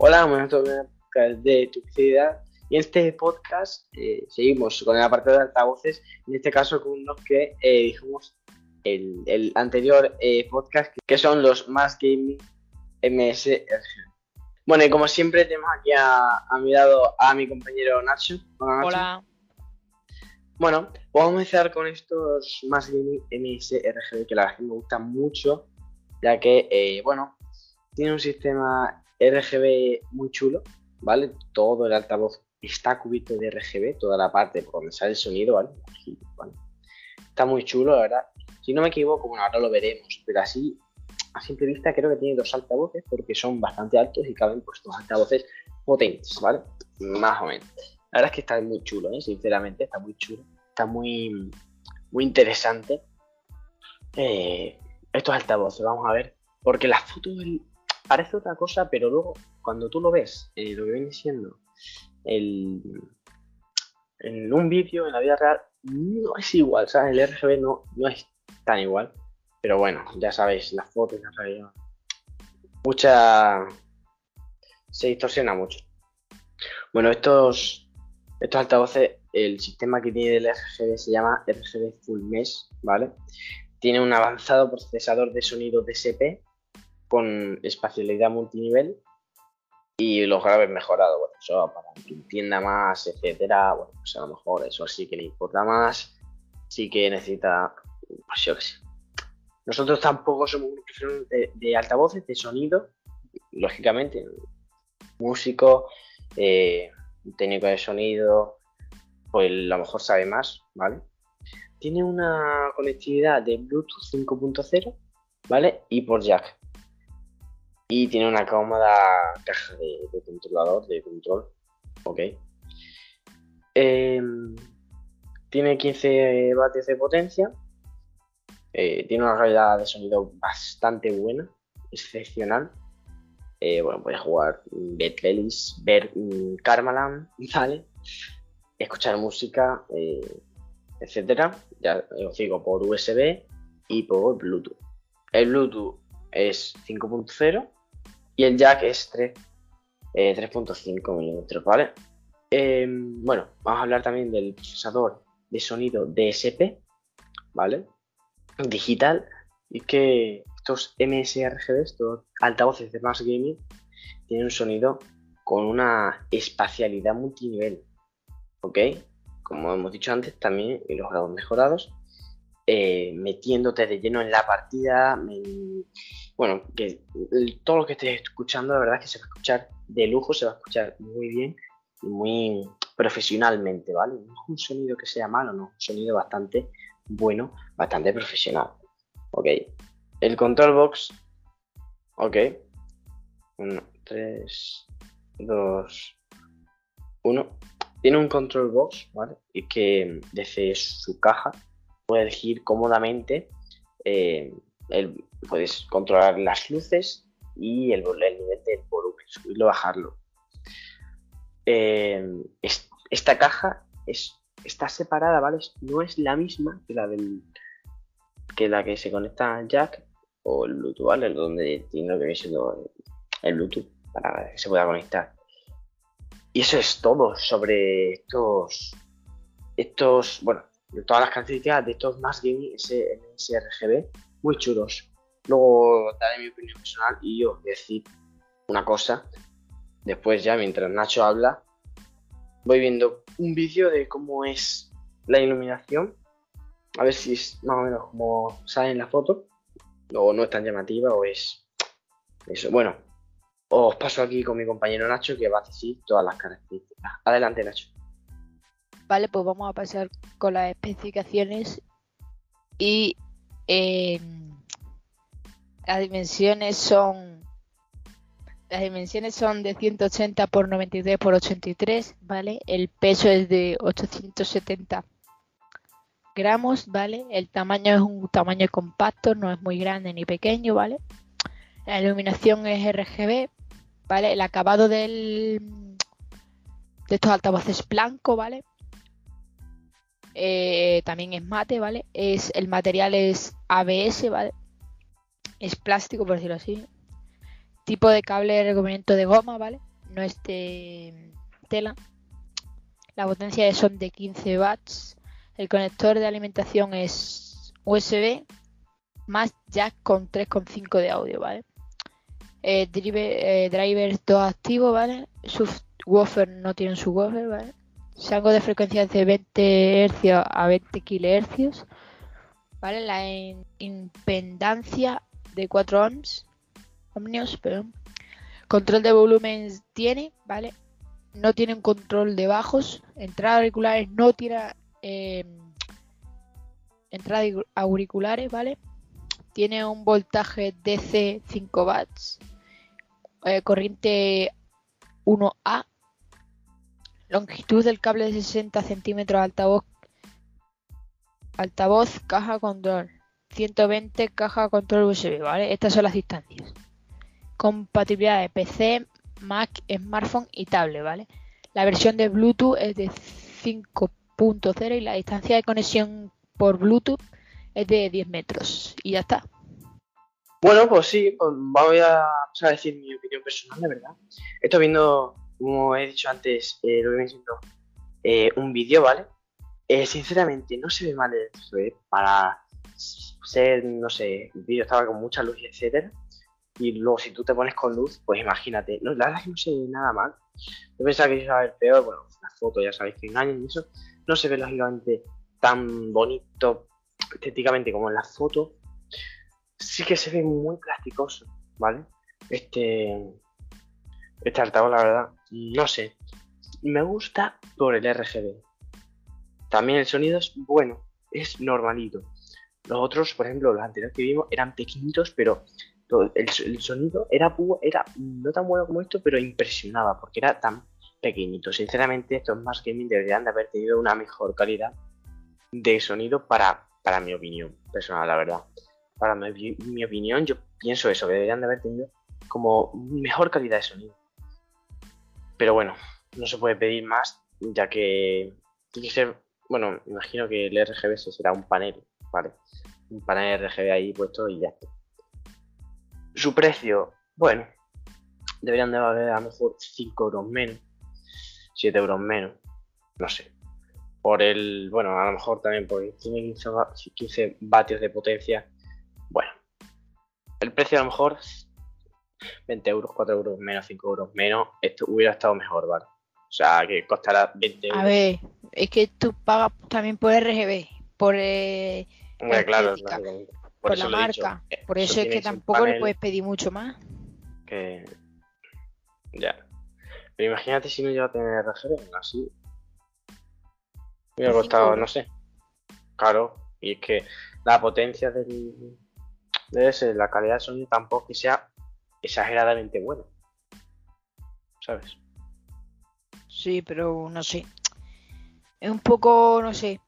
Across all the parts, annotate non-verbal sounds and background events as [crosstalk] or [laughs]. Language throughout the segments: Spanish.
Hola, buenas tardes de Toxicidad. Y en este podcast eh, seguimos con el apartado de altavoces, en este caso con unos que eh, dijimos el, el anterior eh, podcast, que son los más gaming MSRG. Bueno, y como siempre tenemos aquí a, a mi lado a mi compañero Nacho. Hola, Nacho. Hola. Bueno, vamos a empezar con estos más gaming MSRG que la verdad que me gustan mucho, ya que, bueno, tiene un sistema RGB muy chulo, ¿vale? Todo el altavoz está cubierto de RGB, toda la parte por donde sale el sonido, ¿vale? Está muy chulo, la verdad. Si no me equivoco, bueno, ahora lo veremos, pero así, a simple vista, creo que tiene dos altavoces porque son bastante altos y caben pues dos altavoces potentes, ¿vale? Más o menos. La verdad es que está muy chulo, ¿eh? sinceramente, está muy chulo. Está muy, muy interesante. Eh, estos altavoces, vamos a ver. Porque la foto del- parece otra cosa, pero luego cuando tú lo ves, eh, lo que viene siendo el, en un vídeo, en la vida real, no es igual, ¿sabes? El RGB no, no es tan igual. Pero bueno, ya sabéis, las fotos, la realidad. Mucha. Se distorsiona mucho. Bueno, estos, estos altavoces, el sistema que tiene el RGB se llama RGB Full Mesh, ¿vale? Tiene un avanzado procesador de sonido DSP con espacialidad multinivel y los graves mejorados, bueno, eso para que entienda más, etcétera, bueno, pues a lo mejor eso sí que le importa más, sí que necesita, pues. Nosotros tampoco somos profesionales de, de altavoces, de sonido, lógicamente, músico, eh, técnico de sonido, pues a lo mejor sabe más, ¿vale? Tiene una conectividad de Bluetooth 5.0, ¿vale? Y por jack. Y tiene una cómoda caja de, controlador, de control, ¿ok? Em, tiene 15 vatios de potencia. eh, tiene una calidad de sonido bastante buena, excepcional. Eh, bueno, puedes jugar mm, ver Karmaland, [laughs] ¿vale? Escuchar música, eh, etcétera. Ya os digo, por USB y por Bluetooth. El Bluetooth es 5.0 y el jack es 3, eh, 3.5 milímetros, ¿vale? Eh, bueno, vamos a hablar también del procesador de sonido DSP, ¿vale? Digital, y que estos MSRGB, estos altavoces de Mass Gaming, tienen un sonido con una espacialidad multinivel, ¿ok? Como hemos dicho antes, también en los grados mejorados, eh, metiéndote de lleno en la partida, me- bueno, que todo lo que estés escuchando, la verdad es que se va a escuchar de lujo, se va a escuchar muy bien y muy profesionalmente, ¿vale? No es un sonido que sea malo, no, un sonido bastante bueno, bastante profesional, ¿ok? El control box, ¿ok? 1, 3, 2, 1. Tiene un control box, ¿vale? Y que desde su caja puede elegir cómodamente eh, el- puedes controlar las luces y el, el nivel del volumen, subirlo bajarlo. Eh, es- esta caja es, está separada, ¿vale? No es la misma que la del que la que se conecta al jack o el Bluetooth, ¿vale? Donde tiene lo que viene siendo el, Bluetooth para que se pueda conectar. Y eso es todo sobre estos, estos, bueno, todas las características de estos más gaming SRGB, muy chulos. Luego daré mi opinión personal y yo decir una cosa. Después ya, mientras Nacho habla, voy viendo un vídeo de cómo es la iluminación. A ver si es más o menos como sale en la foto. O no es tan llamativa o es eso. Bueno, os paso aquí con mi compañero Nacho que va a decir todas las características. Adelante, Nacho. Vale, pues vamos a pasar con las especificaciones y em, las dimensiones son las dimensiones son de 180 por 93 por 83, ¿vale? El peso es de 870 gramos, ¿vale? El tamaño es un tamaño compacto, no es muy grande ni pequeño, ¿vale? La iluminación es RGB, ¿vale? El acabado del de estos altavoces blanco, ¿vale? Eh, también es mate, ¿vale? Es, el material es ABS, ¿vale? Es plástico, por decirlo así. Tipo de cable de recubrimiento de goma, ¿vale? no es de tela. La potencia son de 15 watts. El conector de alimentación es USB más jack con 3,5 de audio, ¿vale? Eh, driver, eh, drivers 2 activos, ¿vale? Subwoofer no tiene subwoofer, ¿vale? Rango de frecuencia de 20 Hz a 20 kHz, ¿vale? La impedancia de 4 ohms, ohmios, perdón. Control de volumen tiene, ¿vale? No tienen control de bajos. Entradas auriculares no tiene eh, entradas auriculares, ¿vale? Tiene un voltaje DC 5 watts, eh, corriente 1A, longitud del cable de 60 centímetros, altavoz, altavoz, caja control, 120 caja control USB, ¿vale? Estas son las distancias. Compatibilidad de PC, Mac, smartphone y tablet, ¿vale? La versión de Bluetooth es de 5.0 y la distancia de conexión por Bluetooth es de 10 metros. Y ya está. Bueno, pues sí, pues voy a, decir mi opinión personal, de verdad. Estoy viendo, como he dicho antes, eh, lo que viene siendo eh, un vídeo, ¿vale? Eh, sinceramente, no se ve mal el para ser, no sé, el vídeo estaba con mucha luz, etcétera. Y luego, si tú te pones con luz, pues imagínate. No, la verdad es que no se ve nada mal. Yo pensaba que iba a ver peor. Bueno, las fotos ya sabéis que engañan y eso. No se ve lógicamente tan bonito estéticamente como en las fotos. Sí que se ve muy plasticoso, ¿vale? Este. Este altavoz, la verdad, no sé. Me gusta por el RGB. También el sonido es bueno, es normalito. Los otros, por ejemplo, los anteriores que vimos eran pequeñitos, pero el, sonido era, era no tan bueno como esto, pero impresionaba porque era tan pequeñito. Sinceramente, estos más gaming deberían de haber tenido una mejor calidad de sonido para, para mi opinión personal, la verdad. Para mi, mi opinión, yo pienso eso, que deberían de haber tenido como mejor calidad de sonido. Pero bueno, no se puede pedir más, ya que tiene que ser, bueno, imagino que el RGB será un panel, ¿vale? Un panel RGB ahí puesto y ya está. Su precio, bueno, deberían de valer a lo mejor 5 euros menos, 7 euros menos, no sé. Por el, bueno, a lo mejor también porque tiene 15, vatios de potencia. Bueno, el precio a lo mejor 20 euros, 4 euros menos, 5 euros menos, esto hubiera estado mejor, ¿vale? O sea, que costará 20 euros. A ver, es que tú pagas también por RGB, por... Eh, claro, por, la marca. Eh, por eso, es que tampoco le puedes pedir mucho más. Que. Ya. Pero imagínate si no lleva a tener RGB, así. Me ha costado, no sé. Claro, y es que la potencia del. De ese, la calidad de sonido tampoco que sea exageradamente buena. ¿Sabes? Sí, pero no sé. Es un poco, no sé.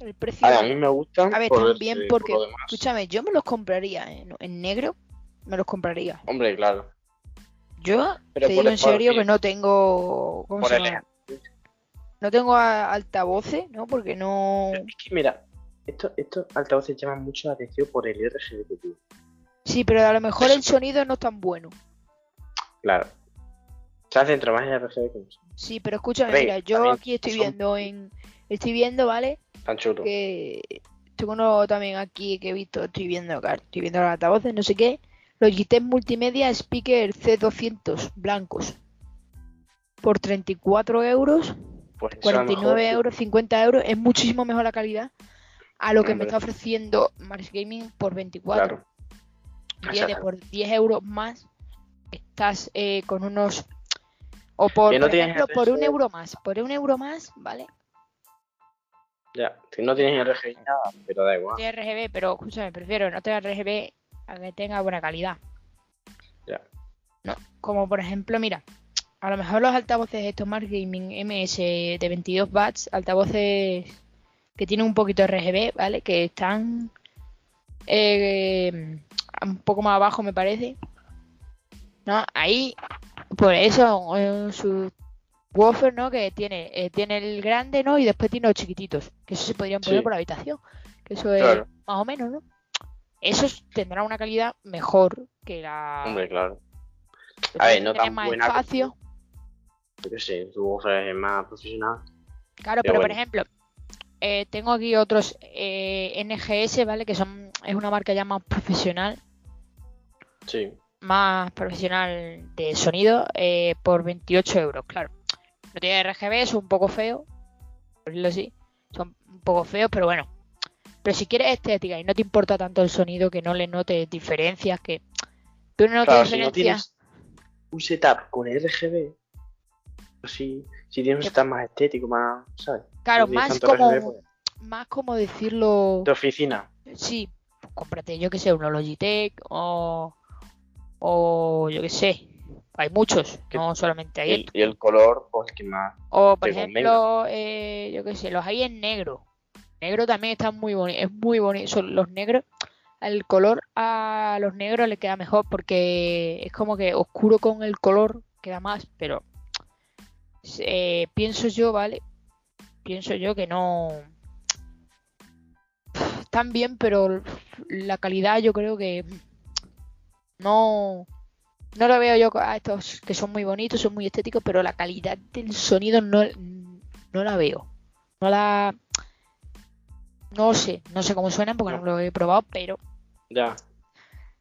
El precio. A, mí me gustan. A ver, también porque. escúchame, yo me los compraría en, negro. Me los compraría. Hombre, claro. Yo te digo en serio que no tengo. ¿Cómo se llama? No tengo altavoces, ¿no? Porque no. Es que mira, estos, estos altavoces llaman mucho la atención por el RGB Sí, pero a lo mejor el sonido no es tan bueno. Claro. Se centra más en RGB que Sí, pero escúchame, mira, yo aquí estoy viendo en. Estoy viendo, ¿vale? Que tengo uno también aquí que he visto, estoy viendo estoy viendo los altavoces, no sé qué. Logitech Multimedia Speaker C200 blancos. Por 34 euros, 49 pues euros, 50 euros. Es muchísimo mejor la calidad a lo que me está ofreciendo Mars Gaming por 24. Viene por 10 euros más. Estás eh, con unos. O por, ejemplo, por un euro más. Por un euro más, ¿vale? Ya, si no tienes RGB nada, pero da igual. Tienes RGB, pero escúchame, prefiero no tener RGB a que tenga buena calidad. Ya. No, como por ejemplo, mira, a lo mejor los altavoces estos Smart Gaming MS de 22 watts, altavoces que tienen un poquito de RGB, ¿vale? Que están eh, un poco más abajo, me parece. ¿No? Ahí, por eso, su Woofer, ¿no? Que tiene, eh, tiene el grande, ¿no? Y después tiene los chiquititos. Que eso se podrían poner por habitación. Que eso es más o menos, ¿no? Esos tendrán una calidad mejor que la. Hombre, claro. A ver, no tan más buena. Espacio. qué sé, tu buffer es más profesional. Claro, Pero pero, por ejemplo, eh, tengo aquí otros eh, NGS, ¿vale? Que son es una marca ya más profesional, Sí. más profesional de sonido, eh, por 28 euros, claro. No tiene RGB, son un poco feos, por decirlo así. Son un poco feos, pero bueno. Pero si quieres estética y no te importa tanto el sonido, que no le notes diferencias, que tú no claro, notes si no diferencias. tienes un setup con RGB, pues sí, si tienes un setup más estético, más, ¿sabes? Claro, No tienes más como, RGB, pues, más como decirlo. de oficina. Sí, pues cómprate, yo que sé, uno Logitech o, o yo que sé. Hay muchos, Que- no solamente hay Y el, y el color, pues que más. O por ejemplo, eh, yo que sé, los hay en negro. Negro también está muy bonito, es muy bonito. Los negros, el color a los negros le queda mejor porque es como que oscuro con el color queda más, pero eh, pienso yo, ¿vale? Pienso yo que no están bien, pero la calidad yo creo que no no lo veo yo a estos que son muy bonitos, son muy estéticos, pero la calidad del sonido no, no la veo. No la no sé, no sé cómo suenan porque no, No. lo he probado, pero Ya.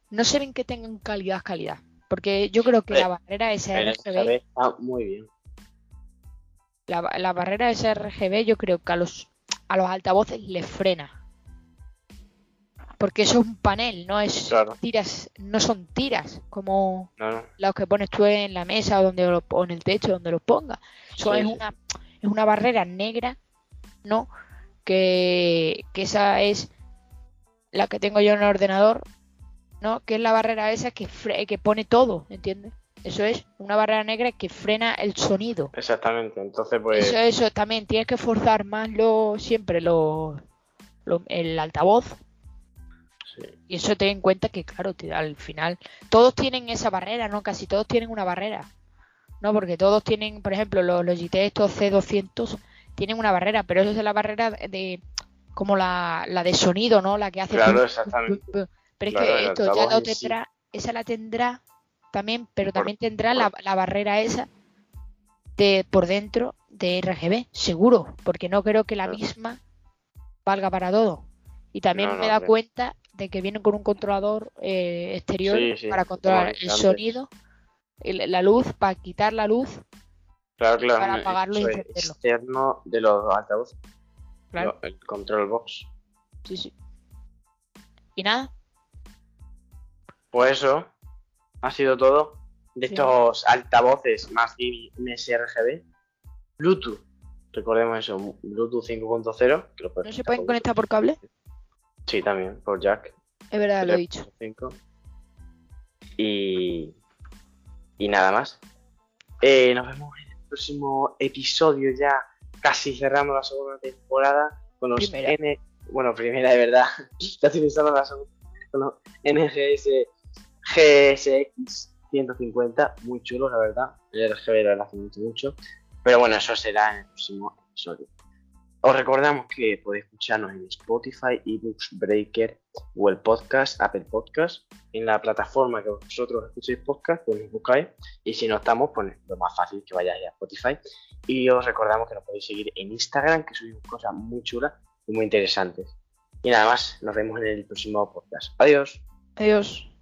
no se ven que tengan calidad, calidad. Porque yo creo que Eh, la barrera sRGB, RGB está muy bien. la, la barrera sRGB, yo creo que a los a los altavoces les frena. Porque eso es un panel, no es Claro. tiras, no son tiras como No, no. los que pones tú en la mesa o donde lo, o en el techo donde los pongas. Eso Sí, es sí. una es una barrera negra, ¿no? Que, que esa es la que tengo yo en el ordenador, ¿no? Que es la barrera esa que fre- que pone todo, ¿entiendes? Eso es una barrera negra que frena el sonido. Exactamente. Entonces, pues. Eso, eso también tienes que forzar más lo, siempre lo, lo- el altavoz. Sí. Y eso ten en cuenta que, claro, te- al final todos tienen esa barrera, ¿no? Casi todos tienen una barrera. ¿No? Porque todos tienen, por ejemplo, los Logitech estos C200 tienen una barrera, pero eso es la barrera de como la, la de sonido, ¿no? La que hace Claro, exactamente. Pero es Claro, que esto ya sí. tendrá, esa la tendrá también, pero Por- también tendrá por- la, la barrera esa de por dentro de RGB, seguro, porque no creo que la misma valga para todo. Y también No, me no he dado cuenta de que vienen con un controlador eh, exterior Sí, sí, para controlar el antes. sonido, el- la luz, para quitar la luz, Claro, claro. para apagarlo y encenderlo. externo de los altavoces. claro. el control box. Sí, sí. Y nada, Pues eso ha sido todo de Sí. estos altavoces más MSRGB. Bluetooth, recordemos eso, Bluetooth 5.0. que lo puedes ¿no se pueden por conectar por cable? Sí, también, por jack. Es verdad, lo he dicho. 3.5. Y, y nada más. Eh, nos vemos en el próximo episodio ya, casi cerrando la segunda temporada con los Primera. N, bueno, primera de verdad, [laughs] ya estoy pensando la segunda, con los NGS GSX 150, muy chulo la verdad, el RGB lo hace mucho, mucho, pero bueno, eso será en el próximo episodio. Os recordamos que podéis escucharnos en Spotify, eBooks, Breaker, Google Podcast, Apple Podcast, en la plataforma que vosotros escuchéis podcast, pues nos buscáis. Y si no estamos, pues lo más fácil que vayáis a Spotify. Y os recordamos que nos podéis seguir en Instagram, que subimos cosas muy chulas y muy interesantes. Y nada más, nos vemos en el próximo podcast. Adiós. Adiós.